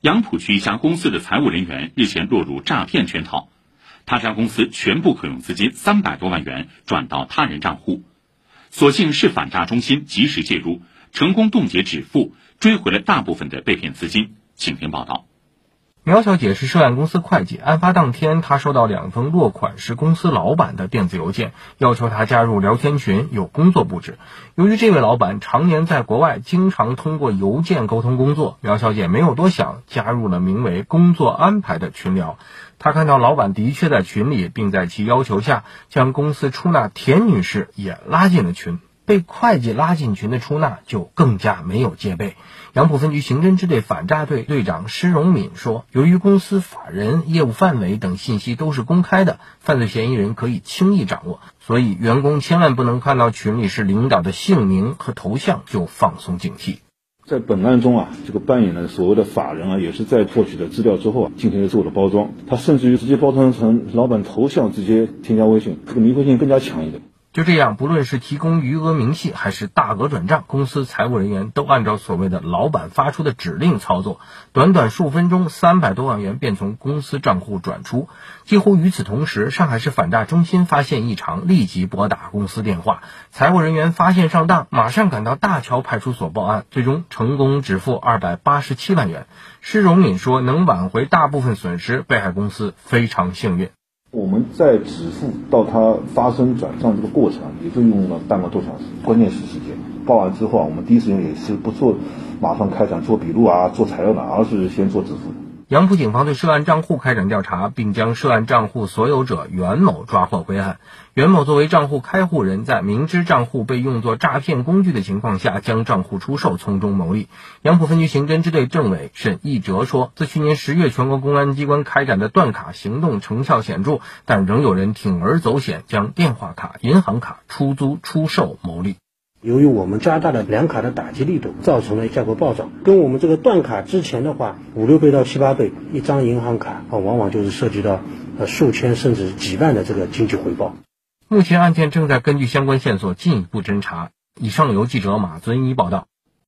杨浦区一家公司的财务人员日前落入诈骗圈套，他家公司全部可用资金三百多万元转到他人账户，所幸市反诈中心及时介入，成功冻结止付，追回了大部分的被骗资金。请听报道。苗小姐是涉案公司会计。案发当天，她收到两封落款是公司老板的电子邮件，要求她加入聊天群，有工作布置。由于这位老板常年在国外，经常通过邮件沟通工作，苗小姐没有多想，加入了名为“工作安排”的群聊。她看到老板的确在群里，并在其要求下将公司出纳田女士也拉进了群。被会计拉进群的出纳就更加没有戒备。杨浦分局刑侦支队反诈队队长施荣敏说：“由于公司法人、业务范围等信息都是公开的，犯罪嫌疑人可以轻易掌握，所以员工千万不能看到群里是领导的姓名和头像就放松警惕。”在本案中啊，这个扮演的所谓的法人啊，也是在获取的资料之后啊，进行了自我的包装。他甚至于直接包装成老板头像，直接添加微信，这个迷惑性更加强一点。就这样，不论是提供余额明细还是大额转账，公司财务人员都按照所谓的老板发出的指令操作。短短数分钟，三百多万元便从公司账户转出。几乎与此同时，上海市反诈中心发现异常，立即拨打公司电话。财务人员发现上当，马上赶到大桥派出所报案，最终成功止付二百八十七万元。施荣敏说：“能挽回大部分损失，被害公司非常幸运。”我们在止付到他发生转账这个过程，也就用了半个多小时。关键是时间。报完之后啊，我们第一时间也是不做，马上开展做笔录啊、做材料的，而是先做止付。杨浦警方对涉案账户开展调查，并将涉案账户所有者袁某抓获归案。袁某作为账户开户人，在明知账户被用作诈骗工具的情况下，将账户出售，从中牟利。杨浦分局刑侦支队政委沈义哲说：“自去年十月，全国公安机关开展的断卡行动成效显著，但仍有人铤而走险，将电话卡、银行卡出租出售牟利。”由于我们加大了两卡的打击力度，造成了价格暴涨。跟我们这个断卡之前的话，五六倍到七八倍，一张银行卡啊，往往就是涉及到呃数千甚至几万的这个经济回报。目前案件正在根据相关线索进一步侦查。以上由记者马尊一报道。